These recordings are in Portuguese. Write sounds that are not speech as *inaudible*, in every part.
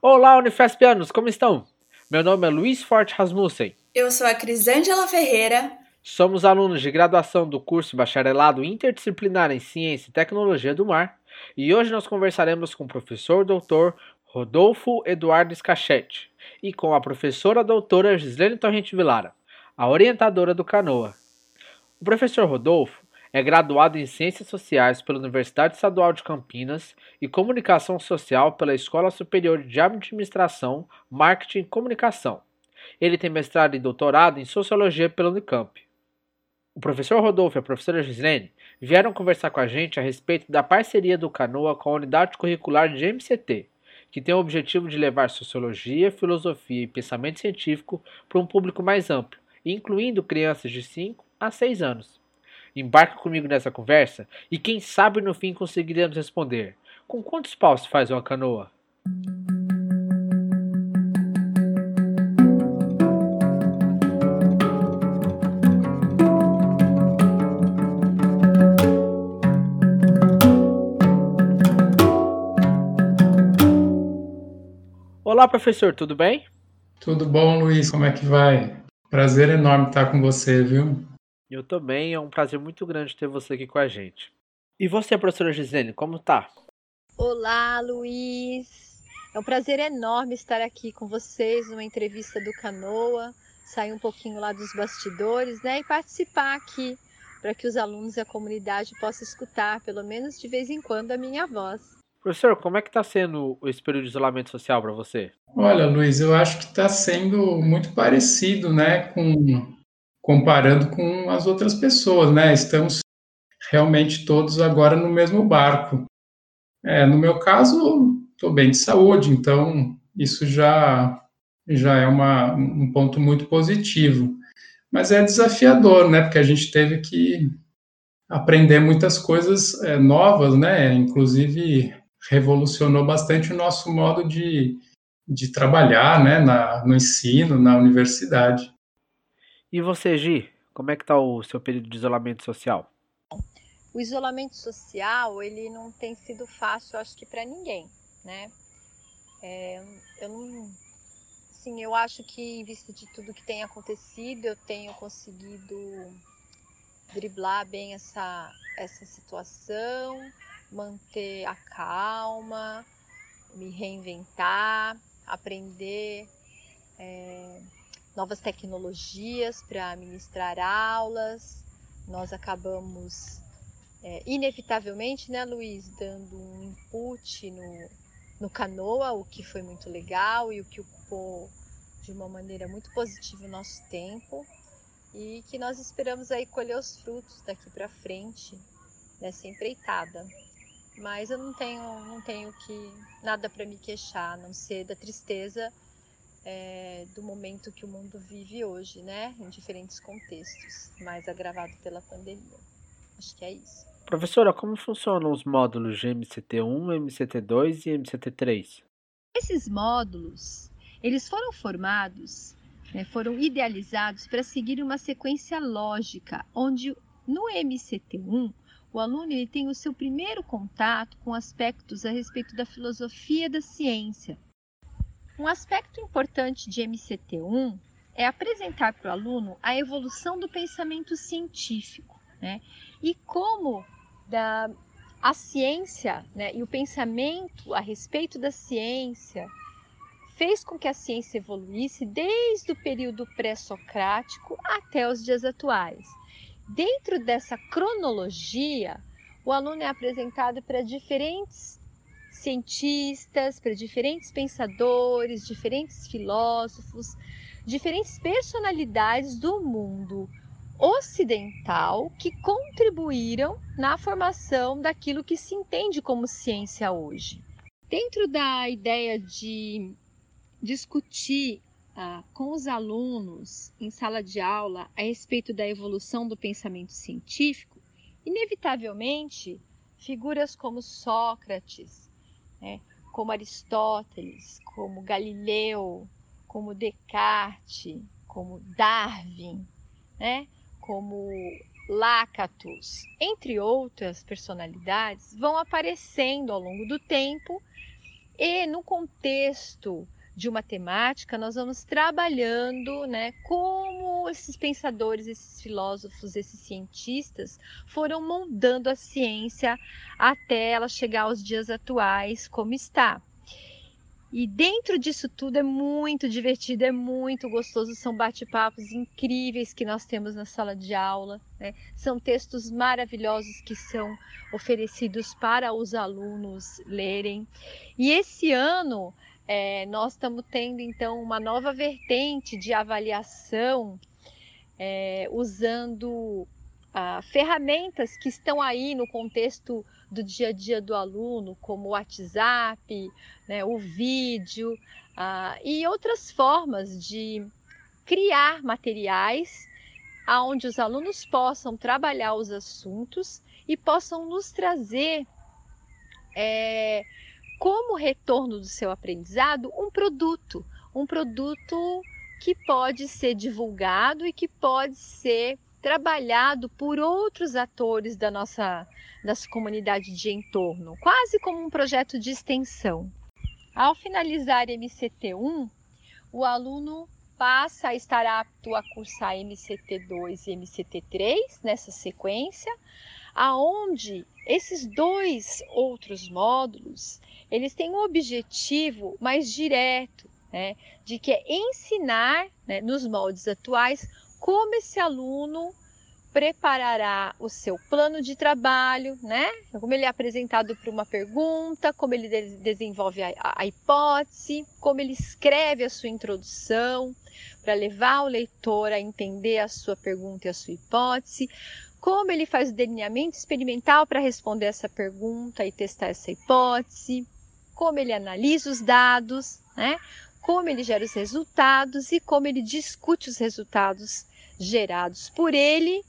Olá, Unifespianos, como estão? Meu nome é Luiz Forte Rasmussen. Eu sou a Crisângela Ferreira. Somos alunos de graduação do curso Bacharelado Interdisciplinar em Ciência e Tecnologia do Mar e hoje nós conversaremos com o professor doutor Rodolfo Eduardo Scachete e com a professora doutora Gislene Torrente Vilara, a orientadora do Canoa. O professor Rodolfo é graduado em Ciências Sociais pela Universidade Estadual de Campinas e Comunicação Social pela Escola Superior de Administração, Marketing e Comunicação. Ele tem mestrado e doutorado em Sociologia pela Unicamp. O professor Rodolfo e a professora Gislene vieram conversar com a gente a respeito da parceria do Canoa com a unidade curricular de MCT, que tem o objetivo de levar sociologia, filosofia e pensamento científico para um público mais amplo, incluindo crianças de 5 a 6 anos. Embarque comigo nessa conversa e quem sabe no fim conseguiremos responder: com quantos paus se faz uma canoa? Olá, professor, tudo bem? Tudo bom, Luiz? Como é que vai? Prazer enorme estar com você, viu? Eu também, é um prazer muito grande ter você aqui com a gente. E você, professora Gisele, como tá? Olá, Luiz. É um prazer enorme estar aqui com vocês numa entrevista do Canoa, sair um pouquinho lá dos bastidores, né, e participar aqui para que os alunos e a comunidade possam escutar, pelo menos de vez em quando, a minha voz. Professor, como é que está sendo esse período de isolamento social para você? Olha, Luiz, eu acho que está sendo muito parecido, né, com comparando com as outras pessoas, né? Estamos realmente todos agora no mesmo barco. É, no meu caso, estou bem de saúde, então isso já já é uma, um ponto muito positivo. Mas é desafiador, né? Porque a gente teve que aprender muitas coisas é, novas, né? Inclusive revolucionou bastante o nosso modo de, de trabalhar, né? Na, no ensino, na universidade. E você, Gi, como é que está o seu período de isolamento social? O isolamento social, ele não tem sido fácil, acho que para ninguém, né? É, eu não, sim, eu acho que em vista de tudo que tem acontecido, eu tenho conseguido driblar bem essa essa situação, manter a calma, me reinventar, aprender é, novas tecnologias para ministrar aulas. Nós acabamos, é, inevitavelmente, né, Luiz, dando um input no, no Canoa, o que foi muito legal e o que ocupou de uma maneira muito positiva o nosso tempo e que nós esperamos aí colher os frutos daqui para frente nessa empreitada. Mas eu não tenho, não tenho que nada para me queixar, a não ser da tristeza é, do momento que o mundo vive hoje, né? Em diferentes contextos, mais agravado pela pandemia. Acho que é isso. Professora, como funcionam os módulos de MCT1, MCT2 e MCT3? Esses módulos, eles foram formados, né, foram idealizados para seguir uma sequência lógica, onde no MCT1 o aluno ele tem o seu primeiro contato com aspectos a respeito da filosofia da ciência, um aspecto importante de MCT1 é apresentar para o aluno a evolução do pensamento científico, né? E como da, a ciência né, e o pensamento a respeito da ciência fez com que a ciência evoluísse desde o período pré-socrático até os dias atuais. Dentro dessa cronologia, o aluno é apresentado para diferentes cientistas, para diferentes pensadores, diferentes filósofos, diferentes personalidades do mundo ocidental que contribuíram na formação daquilo que se entende como ciência hoje. Dentro da ideia de discutir ah, com os alunos em sala de aula a respeito da evolução do pensamento científico, inevitavelmente figuras como Sócrates, né? como Aristóteles, como Galileu, como Descartes, como Darwin, né? como Lactus, entre outras personalidades, vão aparecendo ao longo do tempo E no contexto de uma temática, nós vamos trabalhando né, como esses pensadores, esses filósofos, esses cientistas foram moldando a ciência até ela chegar aos dias atuais, como está. E dentro disso tudo é muito divertido, é muito gostoso. São bate-papos incríveis que nós temos na sala de aula. Né? São textos maravilhosos que são oferecidos para os alunos lerem. E esse ano é, nós estamos tendo então uma nova vertente de avaliação é, usando ah, ferramentas que estão aí no contexto do dia a dia do aluno, como o WhatsApp, né, o vídeo uh, e outras formas de criar materiais aonde os alunos possam trabalhar os assuntos e possam nos trazer é, como retorno do seu aprendizado um produto, um produto que pode ser divulgado e que pode ser trabalhado por outros atores da nossa, nossa comunidade de entorno, quase como um projeto de extensão. Ao finalizar MCT1, o aluno passa a estar apto a cursar MCT2 e MCT3 nessa sequência, aonde esses dois outros módulos, eles têm um objetivo mais direto, né, de que é ensinar, né, nos moldes atuais, como esse aluno preparará o seu plano de trabalho, né? Como ele é apresentado para uma pergunta, como ele de desenvolve a, a, hipótese, como ele escreve a sua introdução para levar o leitor a entender a sua pergunta e a sua hipótese, como ele faz o delineamento experimental para responder essa pergunta e testar essa hipótese, como ele analisa os dados, né? Como ele gera os resultados e como ele discute os resultados gerados por ele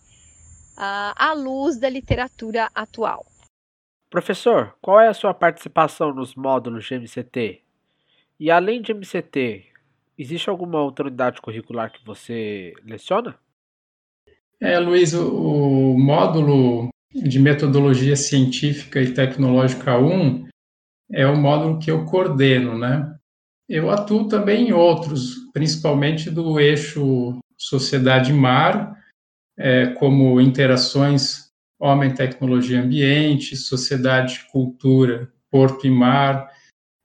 à luz da literatura atual. Professor, qual é a sua participação nos módulos de MCT? E além de MCT, existe alguma outra unidade curricular que você leciona? É, Luiz, o, o módulo de metodologia científica e tecnológica 1 é o módulo que eu coordeno, né? Eu atuo também em outros, principalmente do eixo sociedade-mar, é, como interações homem, tecnologia, ambiente, sociedade, cultura, porto e mar,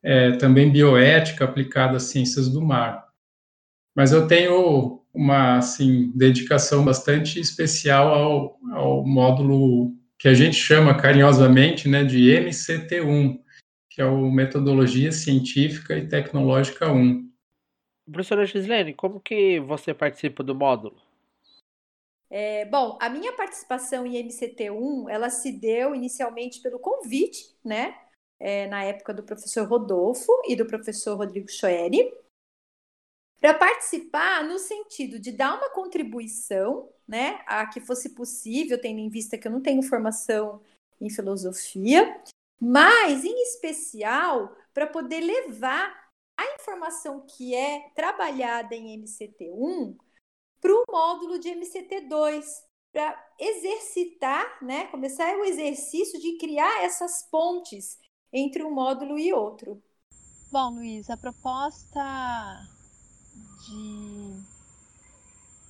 é, também bioética aplicada às ciências do mar. Mas eu tenho uma assim, dedicação bastante especial ao, ao módulo que a gente chama carinhosamente né, de MCT1, que é o Metodologia Científica e Tecnológica 1. Professora Gislene, como que você participa do módulo? É, bom, a minha participação em MCT1, ela se deu inicialmente pelo convite, né? É, na época do professor Rodolfo e do professor Rodrigo Schoeri, para participar no sentido de dar uma contribuição, né, a que fosse possível, tendo em vista que eu não tenho formação em filosofia, mas em especial para poder levar a informação que é trabalhada em MCT1 para o módulo de MCT2, para exercitar, né, começar o exercício de criar essas pontes entre um módulo e outro. Bom, Luiz, a proposta de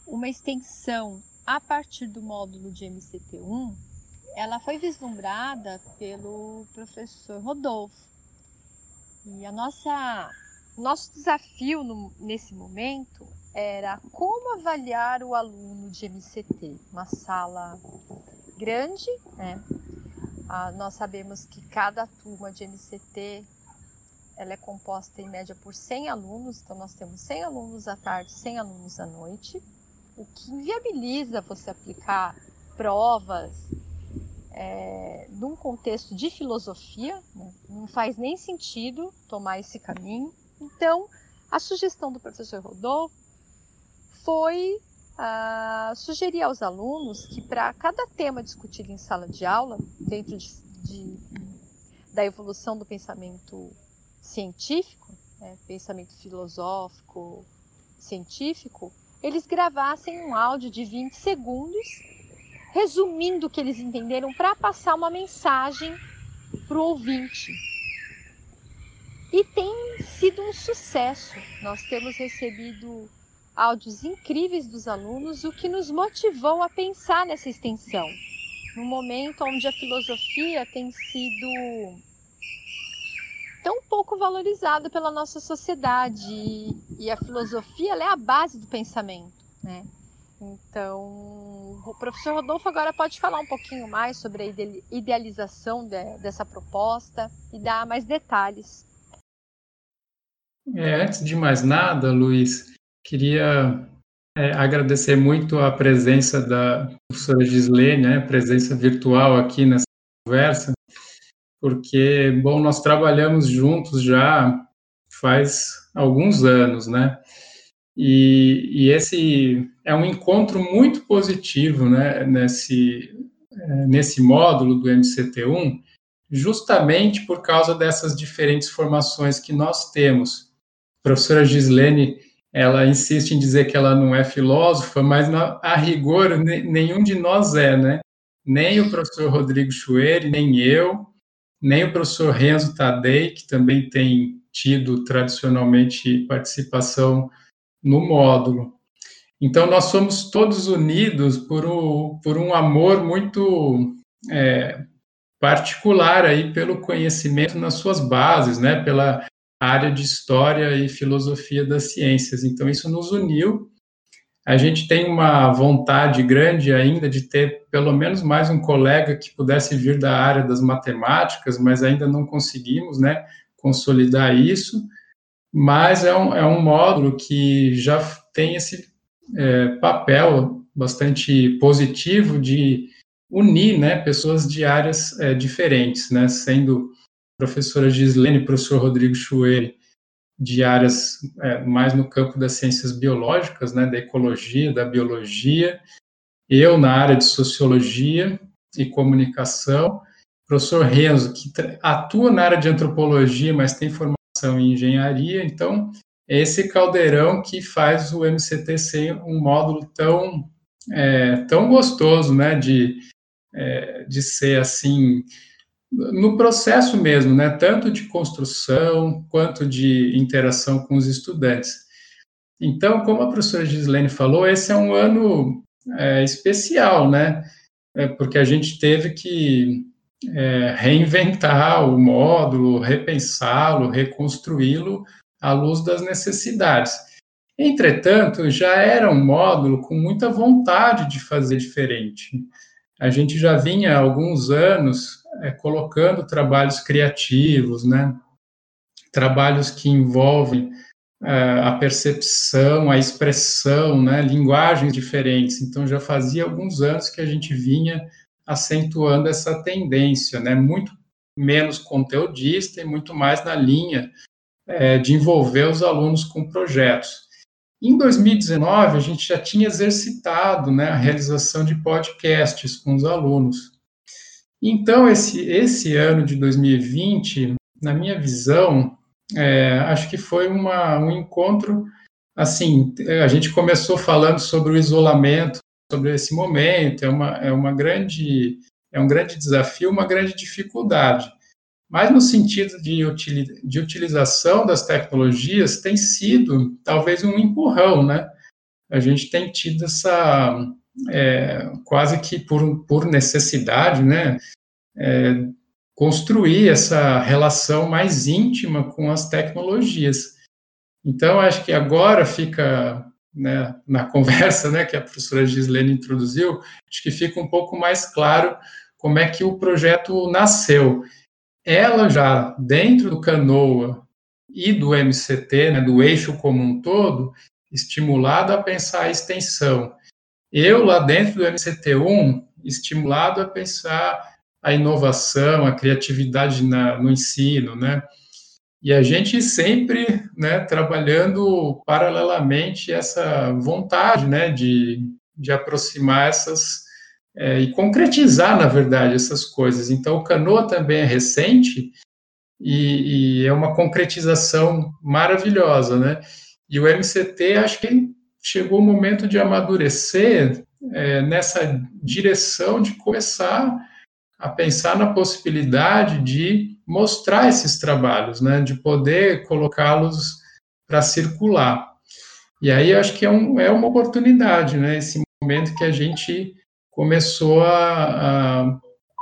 uma extensão a partir do módulo de MCT1, ela foi vislumbrada pelo professor Rodolfo. E a nossa nosso desafio no, nesse momento era como avaliar o aluno de MCT. Uma sala grande, né? Ah, nós sabemos que cada turma de MCT ela é composta em média por 100 alunos, então nós temos 100 alunos à tarde, 100 alunos à noite, o que inviabiliza você aplicar provas é, num contexto de filosofia, né? não faz nem sentido tomar esse caminho. Então, a sugestão do professor Rodolfo foi uh, sugerir aos alunos que para cada tema discutido em sala de aula, dentro de, de, da evolução do pensamento científico, né, pensamento filosófico, científico, eles gravassem um áudio de 20 segundos, resumindo o que eles entenderam para passar uma mensagem para o ouvinte. e tem sido um sucesso. Nós temos recebido áudios incríveis dos alunos, o que nos motivou a pensar nessa extensão. No momento onde a filosofia tem sido pouco valorizada pela nossa sociedade e a filosofia é a base do pensamento, né? Então, o professor Rodolfo agora pode falar um pouquinho mais sobre a idealização de, dessa proposta e dar mais detalhes. É, antes de mais nada, Luiz, queria é, agradecer muito a presença da professora Gislene, né, presença virtual aqui nessa conversa, porque, bom, nós trabalhamos juntos já faz alguns anos, né? E, e, esse é um encontro muito positivo né, nesse, é, nesse módulo do MCT1, justamente por causa dessas diferentes formações que nós temos. A professora Gislene, ela insiste em dizer que ela não é filósofa, mas na, a rigor nenhum de nós é, né? Nem o professor Rodrigo Chueri, nem eu, nem o professor Renzo Tadei, que também tem tido tradicionalmente participação no módulo. Então, nós somos todos unidos por, o, por um amor muito é, particular aí pelo conhecimento nas suas bases, né, pela área de história e filosofia das ciências. Então, isso nos uniu. A gente tem uma vontade grande ainda de ter pelo menos mais um colega que pudesse vir da área das matemáticas, mas ainda não conseguimos, né, consolidar isso. Mas é um, é um módulo que já tem esse é, papel bastante positivo de unir né, pessoas de áreas é, diferentes, né, sendo professora Gislene professor Rodrigo Chueri de áreas é, mais no campo das ciências biológicas, né, da ecologia, da biologia, eu na área de sociologia e comunicação, professor Renzo, que atua na área de antropologia, mas tem formação em engenharia. Então, é esse caldeirão que faz o MCT ser um módulo tão, é, tão gostoso, né, de, é, de ser assim, no processo mesmo, né, tanto de construção quanto de interação com os estudantes. Então, como a professora Gislene falou, esse é um ano é, especial, né, é, porque a gente teve que é, reinventar o módulo, repensá-lo, reconstruí-lo à luz das necessidades. Entretanto, já era um módulo com muita vontade de fazer diferente. A gente já vinha há alguns anos é, colocando trabalhos criativos, né? trabalhos que envolvem é, a percepção, a expressão, né? linguagens diferentes. Então, já fazia alguns anos que a gente vinha acentuando essa tendência, né? Muito menos conteudista e muito mais na linha é, de envolver os alunos com projetos. Em 2019, a gente já tinha exercitado né, a realização de podcasts com os alunos. Então, esse, esse ano de 2020, na minha visão, é, acho que foi uma, um encontro. Assim, a gente começou falando sobre o isolamento sobre esse momento, é uma, é uma grande, é um grande desafio, uma grande dificuldade. Mas no sentido de, util, de utilização das tecnologias, tem sido talvez um empurrão, né? A gente tem tido essa, é, quase que por, por necessidade, né? É, construir essa relação mais íntima com as tecnologias. Então, acho que agora fica né, na conversa né, que a professora Gislene introduziu, acho que fica um pouco mais claro como é que o projeto nasceu. Ela já, dentro do Canoa e do MCT, né, do eixo como um todo, estimulado a pensar a extensão. Eu, lá dentro do MCT1, estimulado a pensar a inovação, a criatividade na, no ensino, né? E a gente sempre né, trabalhando paralelamente essa vontade né, de, de aproximar essas é, e concretizar, na verdade, essas coisas. Então, o Canoa também é recente e, e, é uma concretização maravilhosa, né? E o MCT, acho que chegou o momento de amadurecer é, nessa direção de começar a pensar na possibilidade de mostrar esses trabalhos, né, de poder colocá-los para circular. E aí acho que é, um, é uma oportunidade, né, esse momento que a gente começou a, a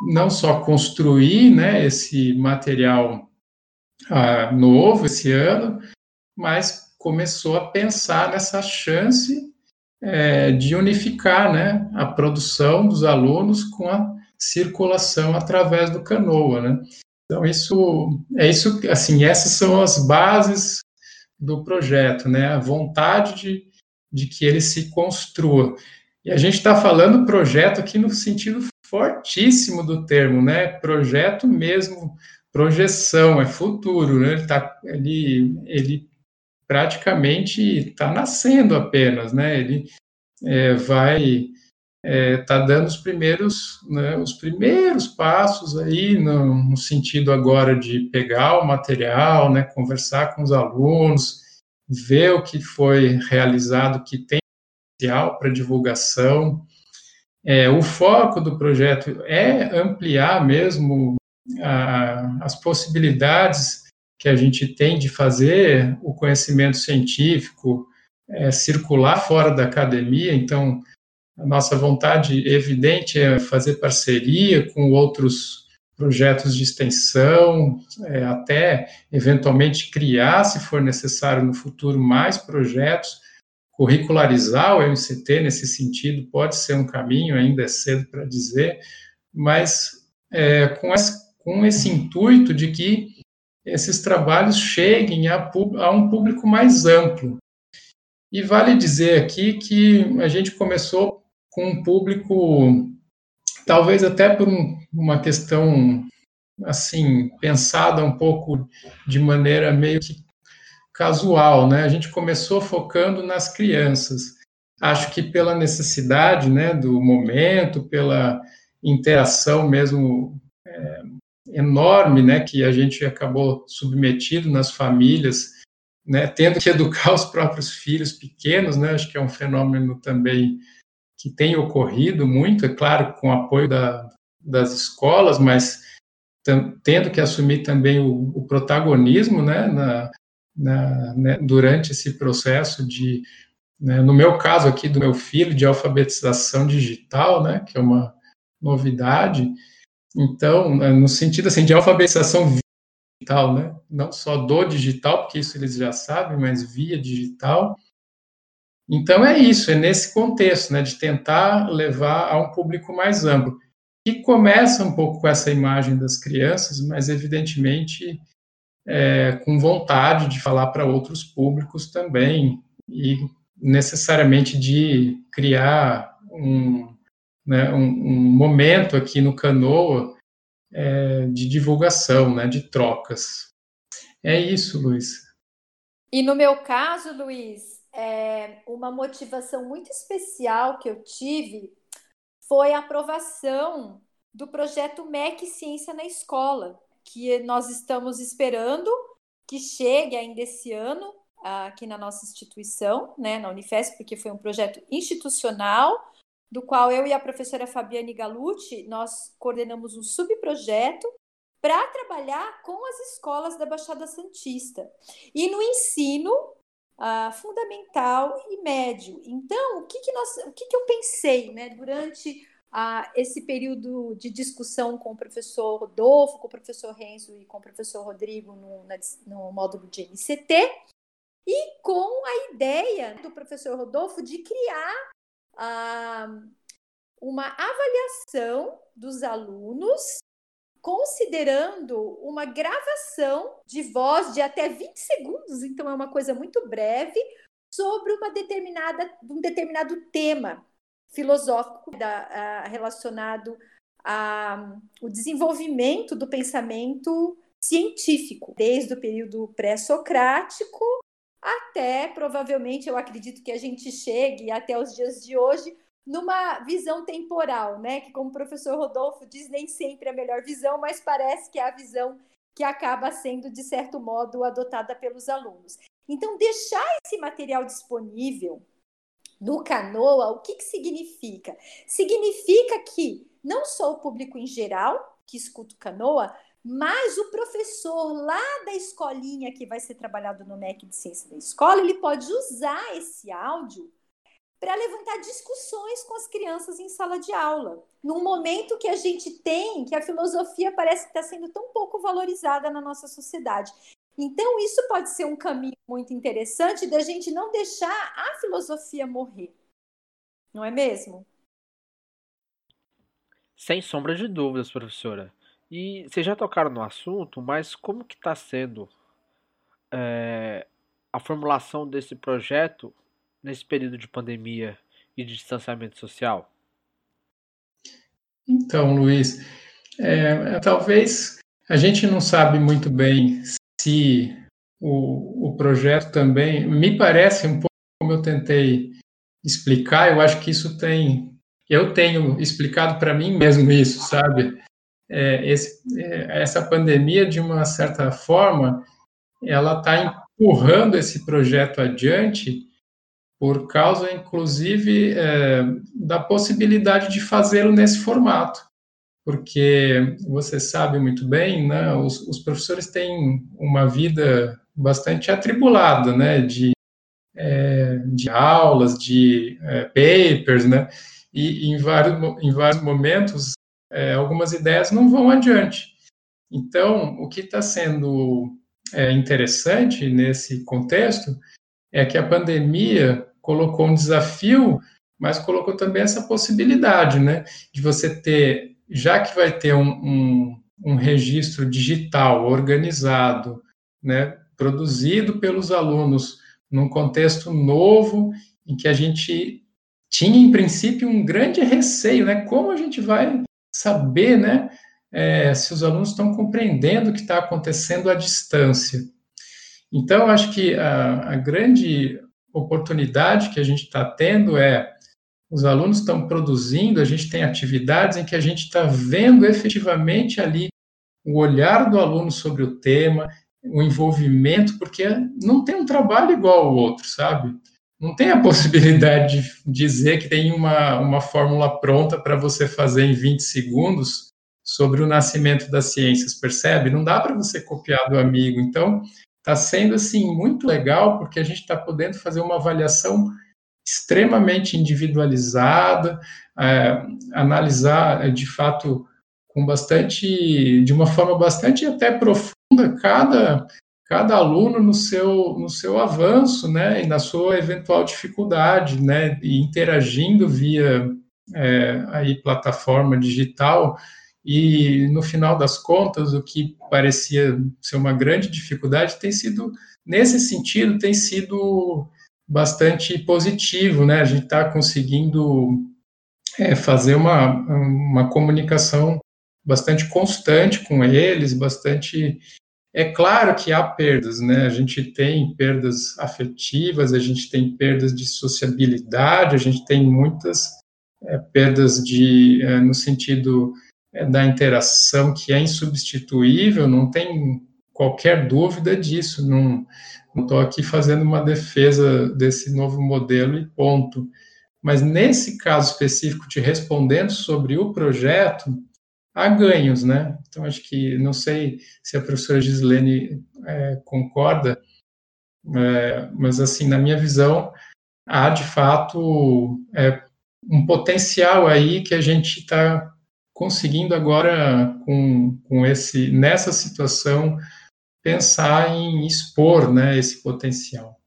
não só construir, né, esse material uh, novo esse ano, mas começou a pensar nessa chance é, de unificar né, a produção dos alunos com a circulação através do canoa, né? Então isso é isso, assim, essas são as bases do projeto, né? A vontade de, de que ele se construa. E a gente está falando projeto aqui no sentido fortíssimo do termo, né? Projeto mesmo, projeção, é futuro, né? Ele, tá, ele, ele praticamente está nascendo apenas, né? Ele é, vai está é, tá dando os primeiros, né, os primeiros passos aí no, no, sentido agora de pegar o material, né, conversar com os alunos, ver o que foi realizado, que tem potencial para divulgação. É, o foco do projeto é ampliar mesmo a, as possibilidades que a gente tem de fazer o conhecimento científico é, circular fora da academia, então a nossa vontade evidente é fazer parceria com outros projetos de extensão, é, até eventualmente criar, se for necessário no futuro, mais projetos. Curricularizar o MCT nesse sentido pode ser um caminho, ainda é cedo para dizer, mas é, com, esse, com, esse, intuito de que esses trabalhos cheguem a, a um público mais amplo. E vale dizer aqui que a gente começou com um público, talvez até por um, uma questão assim pensada um pouco de maneira meio que casual, né? A gente começou focando nas crianças. Acho que pela necessidade, né, do momento, pela interação mesmo é, enorme, né, que a gente acabou submetido nas famílias, né, tendo que *laughs* educar os próprios filhos pequenos, né? Acho que é um fenômeno também que tem ocorrido muito, é claro, com o apoio da, das escolas, mas tendo que assumir também o, o protagonismo né, na, na, né, durante esse processo de, né, no meu caso aqui, do meu filho, de alfabetização digital, né, que é uma novidade. Então, né, no sentido assim, de alfabetização digital, né, não só do digital, porque isso eles já sabem, mas via digital, então é isso, é nesse contexto, né, de tentar levar a um público mais amplo, que começa um pouco com essa imagem das crianças, mas evidentemente é, com vontade de falar para outros públicos também e necessariamente de criar um, né, um, um momento aqui no Canoa é, de divulgação, né, de trocas. É isso, Luiz. E no meu caso, Luiz, é, uma motivação muito especial que eu tive foi a aprovação do projeto MEC Ciência na Escola, que nós estamos esperando que chegue ainda esse ano aqui na nossa instituição, né, na Unifesp, porque foi um projeto institucional, do qual eu e a professora Fabiane Galucci, nós coordenamos um subprojeto para trabalhar com as escolas da Baixada Santista. E no ensino uh, fundamental e médio. Então, o que, que, nós, o que, que eu pensei né, durante uh, esse período de discussão com o professor Rodolfo, com o professor Renzo e com o professor Rodrigo no, na, no módulo de MCT, e com a ideia do professor Rodolfo de criar uh, uma avaliação dos alunos considerando uma gravação de voz de até 20 segundos, então é uma coisa muito breve, sobre uma determinada, um determinado tema filosófico da, relacionado ao desenvolvimento do pensamento científico, desde o período pré-socrático até, provavelmente, eu acredito que a gente chegue até os dias de hoje, numa visão temporal, né? Que, como o professor Rodolfo diz, nem sempre é a melhor visão, mas parece que é a visão que acaba sendo, de certo modo, adotada pelos alunos. Então, deixar esse material disponível no Canoa, o que, que significa? Significa que não só o público em geral que escuta o Canoa, Mas o professor lá da escolinha que vai ser trabalhado no MEC de Ciência da Escola, ele pode usar esse áudio para levantar discussões com as crianças em sala de aula, num momento que a gente tem, que a filosofia parece que está sendo tão pouco valorizada na nossa sociedade. Então, isso pode ser um caminho muito interessante da gente não deixar a filosofia morrer. Não é mesmo? Sem sombra de dúvidas, professora. E vocês já tocaram no assunto, mas como que está sendo é, a formulação desse projeto nesse período de pandemia e de distanciamento social? Então, Luiz, é, talvez a gente não sabe muito bem se o, o projeto também, me parece um pouco como eu tentei explicar, eu acho que isso tem, eu tenho explicado para mim mesmo isso, sabe? É, esse, é, essa pandemia, de uma certa forma, ela está empurrando esse projeto adiante por causa, inclusive, é, da possibilidade de fazê-lo nesse formato, porque você sabe muito bem, né, os, os, professores têm uma vida bastante atribulada, né, de, é, de aulas, de é, papers, né, e, em, vários, em vários momentos é, algumas ideias não vão adiante. Então, o que está sendo é, interessante nesse contexto é que a pandemia colocou um desafio, mas colocou também essa possibilidade, né, de você ter, já que vai ter um, um, um registro digital organizado, né, produzido pelos alunos num contexto novo, em que a gente tinha, em princípio, um grande receio, né, como a gente vai saber, né, é, se os alunos estão compreendendo o que está acontecendo à distância. Então, acho que a, a grande oportunidade que a gente está tendo é os alunos estão produzindo, a gente tem atividades em que a gente está vendo efetivamente ali o olhar do aluno sobre o tema, o envolvimento, porque não tem um trabalho igual ao outro, sabe? Não tem a *laughs* possibilidade de dizer que tem uma, uma fórmula pronta para você fazer em 20 segundos sobre o nascimento das ciências, percebe? Não dá para você copiar do amigo. Então, está sendo assim muito legal porque a gente está podendo fazer uma avaliação extremamente individualizada, é, analisar é, de fato com bastante, de uma forma bastante até profunda cada cada aluno no seu no seu avanço, né, e na sua eventual dificuldade, né, e interagindo via é, aí plataforma digital e no final das contas, o que parecia ser uma grande dificuldade tem sido, nesse sentido, tem sido bastante positivo, né? A gente está conseguindo é, fazer uma, uma comunicação bastante constante com eles, bastante. É claro que há perdas, né? A gente tem perdas afetivas, a gente tem perdas de sociabilidade, a gente tem muitas é, perdas de, é, no sentido é, da interação que é insubstituível, não tem qualquer dúvida disso, não estou aqui fazendo uma defesa desse novo modelo e ponto. Mas nesse caso específico, te respondendo sobre o projeto, há ganhos, né? Então, acho que, não sei se a professora Gislene é, concorda, é, mas, assim, na minha visão, há, de fato, é, um potencial aí que a gente está conseguindo agora, com, com esse, nessa situação, pensar em expor né, esse potencial.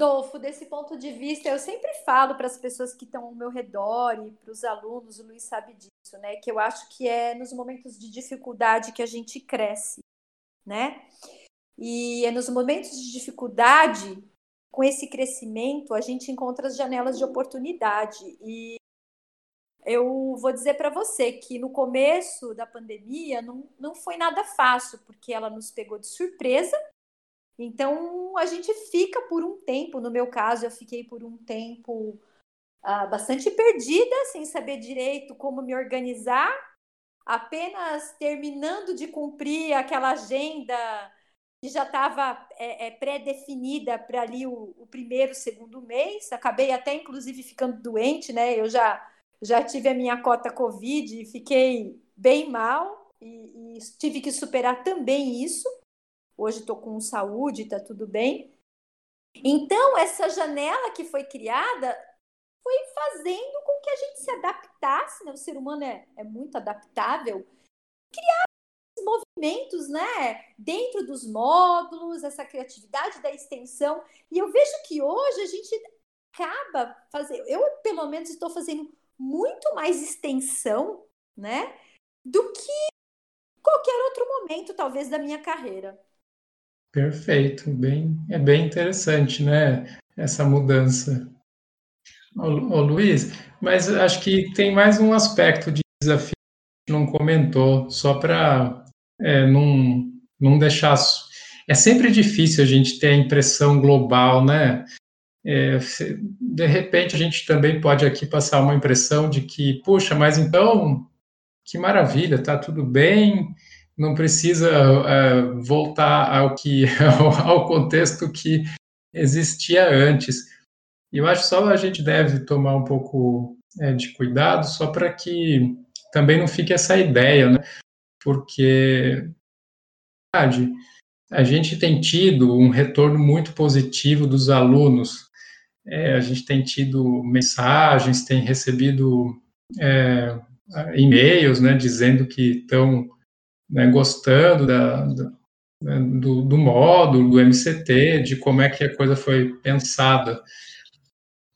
Rodolfo, desse ponto de vista, eu sempre falo para as pessoas que estão ao meu redor e para os alunos, o Luiz sabe disso, né? Que eu acho que é nos momentos de dificuldade que a gente cresce, né? E é nos momentos de dificuldade, com esse crescimento, a gente encontra as janelas de oportunidade. E eu vou dizer para você que no começo da pandemia não, não foi nada fácil, porque ela nos pegou de surpresa. Então a gente fica por um tempo, no meu caso, eu fiquei por um tempo uh, bastante perdida, sem saber direito como me organizar, apenas terminando de cumprir aquela agenda que já estava é, é, pré-definida para ali o, o primeiro, segundo mês. Acabei até, inclusive, ficando doente, né? Eu já já tive a minha cota Covid e fiquei bem mal. e, e tive que superar também isso. Hoje estou com saúde, está tudo bem. Então, essa janela que foi criada foi fazendo com que a gente se adaptasse, né? O ser humano é, é muito adaptável. Criar movimentos, né, dentro dos módulos, essa criatividade da extensão. E eu vejo que hoje a gente acaba fazendo, eu pelo menos estou fazendo muito mais extensão, né, do que qualquer outro momento, talvez, da minha carreira. Perfeito, bem, é bem interessante, né, essa mudança. Ô, ô, Luiz, mas acho que tem mais um aspecto de desafio que não comentou, só para é, não, não deixar. É sempre difícil a gente ter a impressão global, né? É, de repente a gente também pode aqui passar uma impressão de que, puxa, mas então que maravilha, tá tudo bem, não precisa é, voltar ao que *laughs* ao contexto que existia antes. E eu acho só a gente deve tomar um pouco é, de cuidado, só para que também não fique essa ideia, né? Porque a gente tem tido um retorno muito positivo dos alunos. É, a gente tem tido mensagens, tem recebido é, e-mails, né, dizendo que estão né, gostando da, da né, do, do módulo, do MCT, de como é que a coisa foi pensada.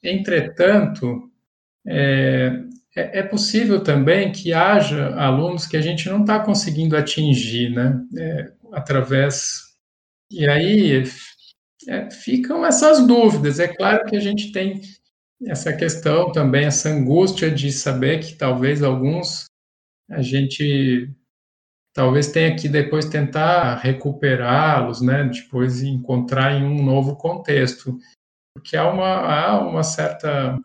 Entretanto, é, é, é possível também que haja alunos que a gente não está conseguindo atingir, né? É, através. E aí é, ficam essas dúvidas. É claro que a gente tem essa questão também, essa angústia de saber que talvez alguns a gente talvez tenha que depois tentar recuperá-los, né? Depois encontrar em um novo contexto porque há uma, há uma certa,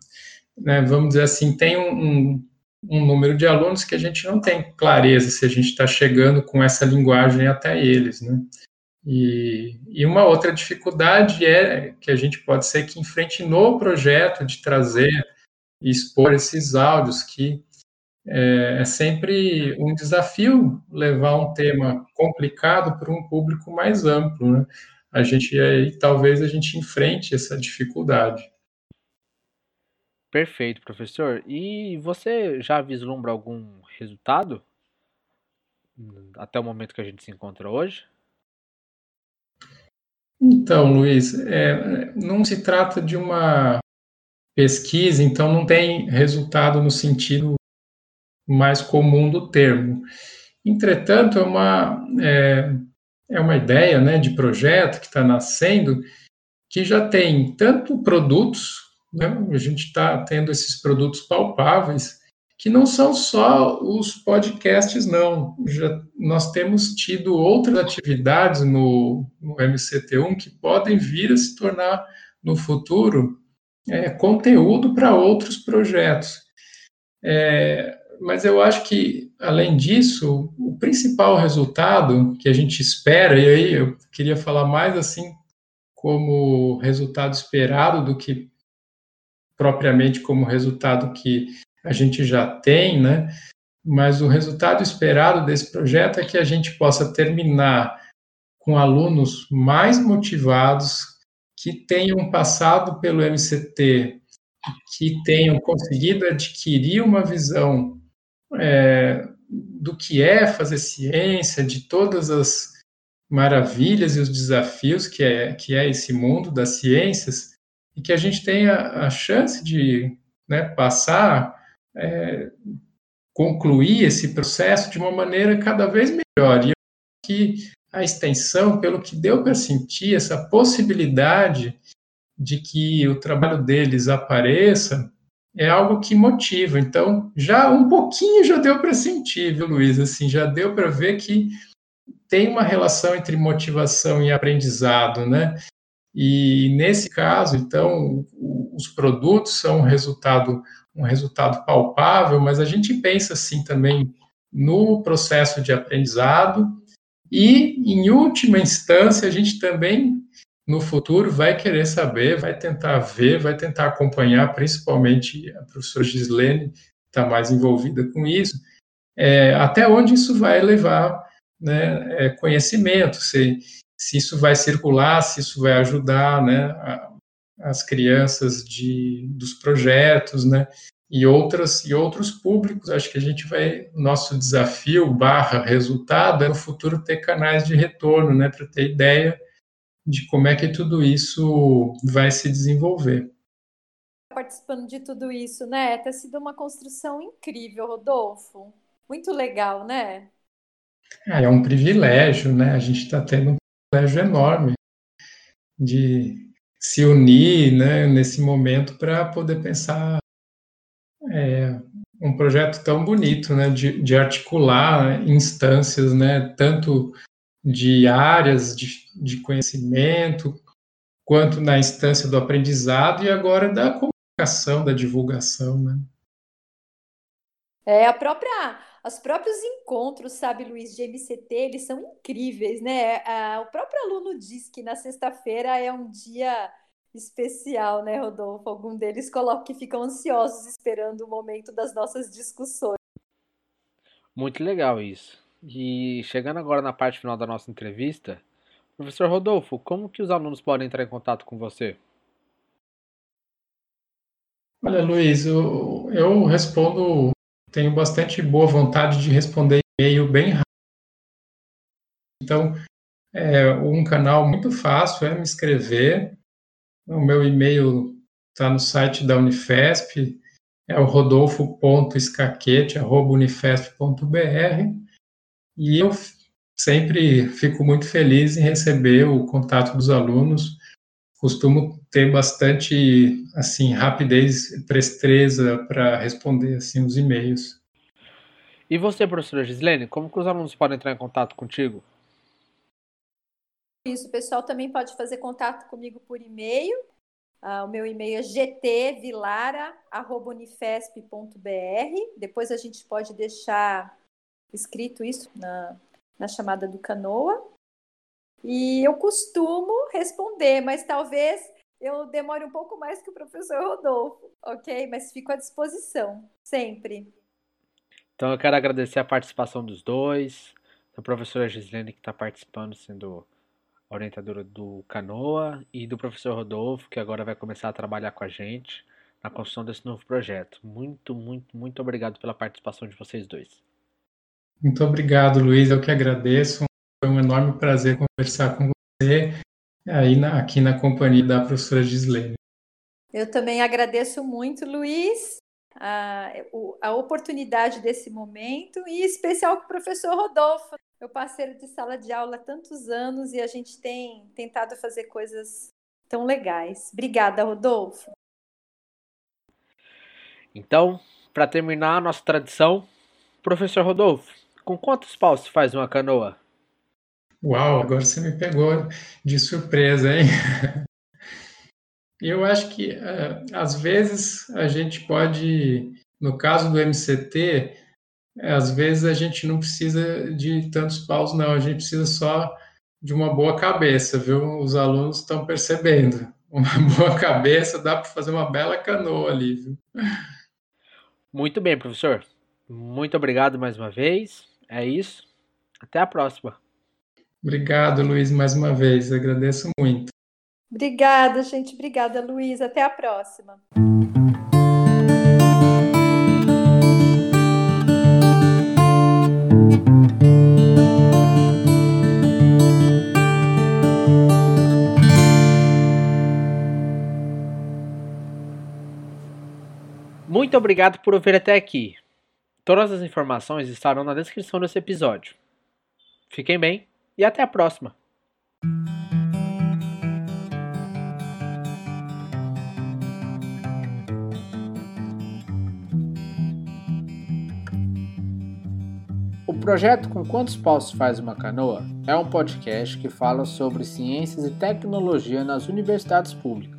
né, vamos dizer assim, tem um, um, número de alunos que a gente não tem clareza se a gente está chegando com essa linguagem até eles, né? E, e, uma outra dificuldade é que a gente pode ser que enfrente no projeto de trazer e expor esses áudios, que é, é sempre um desafio levar um tema complicado para um público mais amplo, né? a gente aí talvez a gente enfrente essa dificuldade. Perfeito, professor. E você já vislumbra algum resultado até o momento que a gente se encontra hoje? Então, Luiz, é, não se trata de uma pesquisa, então não tem resultado no sentido mais comum do termo. Entretanto, é uma, é, é uma ideia né, de projeto que está nascendo que já tem tanto produtos, né, a gente está tendo esses produtos palpáveis, que não são só os podcasts, não. Já, nós temos tido outras atividades no, no MCT1 que podem vir a se tornar, no futuro, é, conteúdo para outros projetos. É, mas eu acho que, além disso, o principal resultado que a gente espera, e aí eu queria falar mais assim como resultado esperado do que propriamente como resultado que a gente já tem, né? Mas o resultado esperado desse projeto é que a gente possa terminar com alunos mais motivados, que tenham passado pelo MCT, que tenham conseguido adquirir uma visão é, do que é fazer ciência, de todas as maravilhas e os desafios que é, que é esse mundo das ciências, e que a gente tenha a chance de né, passar, é, concluir esse processo de uma maneira cada vez melhor. E que a extensão, pelo que deu para sentir, essa possibilidade de que o trabalho deles apareça, é algo que motiva. Então, já um pouquinho já deu para sentir, viu, Luiz? Assim, já deu para ver que tem uma relação entre motivação e aprendizado, né? E nesse caso, então, os produtos são um resultado, um resultado palpável, mas a gente pensa assim também no processo de aprendizado e, em última instância, a gente também no futuro vai querer saber, vai tentar ver, vai tentar acompanhar, principalmente a professora Gislene está mais envolvida com isso, é, até onde isso vai levar né, é, conhecimento, se, se isso vai circular, se isso vai ajudar né, a, as crianças de, dos projetos, né, e outras e outros públicos. Acho que a gente vai nosso desafio barra resultado é no futuro ter canais de retorno, né, para ter ideia de como é que tudo isso vai se desenvolver. Participando de tudo isso, né? Tem sido uma construção incrível, Rodolfo. Muito legal, né? É, é um privilégio, né? A gente está tendo um privilégio enorme de se unir, né, nesse momento para poder pensar é, um projeto tão bonito, né, de, de articular instâncias, né, tanto de áreas de, de conhecimento, quanto na instância do aprendizado e agora da comunicação, da divulgação, né. É, a própria, os próprios encontros, sabe, Luiz, de MCT, eles são incríveis, né? o próprio aluno diz que na sexta-feira é um dia especial, né, Rodolfo? Algum deles coloca que ficam ansiosos esperando o momento das nossas discussões. Muito legal isso. E chegando agora na parte final da nossa entrevista, professor Rodolfo, como que os alunos podem entrar em contato com você? Olha, Luiz, eu, eu respondo, tenho bastante boa vontade de responder e-mail bem rápido. Então, é, um canal muito fácil é me escrever o meu e-mail está no site da Unifesp, é o rodolfo.escaquete.unifesp.br e eu sempre fico muito feliz em receber o contato dos alunos. Costumo ter bastante assim rapidez e presteza para responder assim os e-mails. E você, professora Gislene, como que os alunos podem entrar em contato contigo? Isso, o pessoal também pode fazer contato comigo por e-mail. Uh, o meu e-mail é gtvilara.unifesp.br. Depois a gente pode deixar escrito isso na, na chamada do Canoa. E eu costumo responder, mas talvez eu demore um pouco mais que o professor Rodolfo, ok? Mas fico à disposição, sempre. Então eu quero agradecer a participação dos dois, da professora Gislene que está participando, sendo orientadora do Canoa, e do professor Rodolfo, que agora vai começar a trabalhar com a gente na construção desse novo projeto. Muito, muito, muito obrigado pela participação de vocês dois. Muito obrigado, Luiz. Eu que agradeço. Foi um enorme prazer conversar com você aí na, aqui na companhia da professora Gislene. Eu também agradeço muito, Luiz, a, a oportunidade desse momento e em especial com o professor Rodolfo, meu parceiro de sala de aula há tantos anos e a gente tem tentado fazer coisas tão legais. Obrigada, Rodolfo. Então, para terminar a nossa tradição, professor Rodolfo, com quantos paus se faz uma canoa? Uau, agora você me pegou de surpresa, hein? *laughs* Eu acho que uh, às vezes a gente pode, no caso do MCT, é, às vezes a gente não precisa de tantos paus, não, a gente precisa só de uma boa cabeça, viu? Os alunos estão percebendo. *laughs* Uma boa cabeça dá para fazer uma bela canoa ali, viu? Muito bem, professor. Muito obrigado mais uma vez. É isso. Até a próxima. Obrigado, Luiz, mais uma vez. Agradeço muito. Obrigada, gente. Obrigada, Luiz. Até a próxima. Muito obrigado por ouvir até aqui. Todas as informações estarão na descrição desse episódio. Fiquem bem e até a próxima! O projeto Com Quantos Paus Faz Uma Canoa é um podcast que fala sobre ciências e tecnologia nas universidades públicas.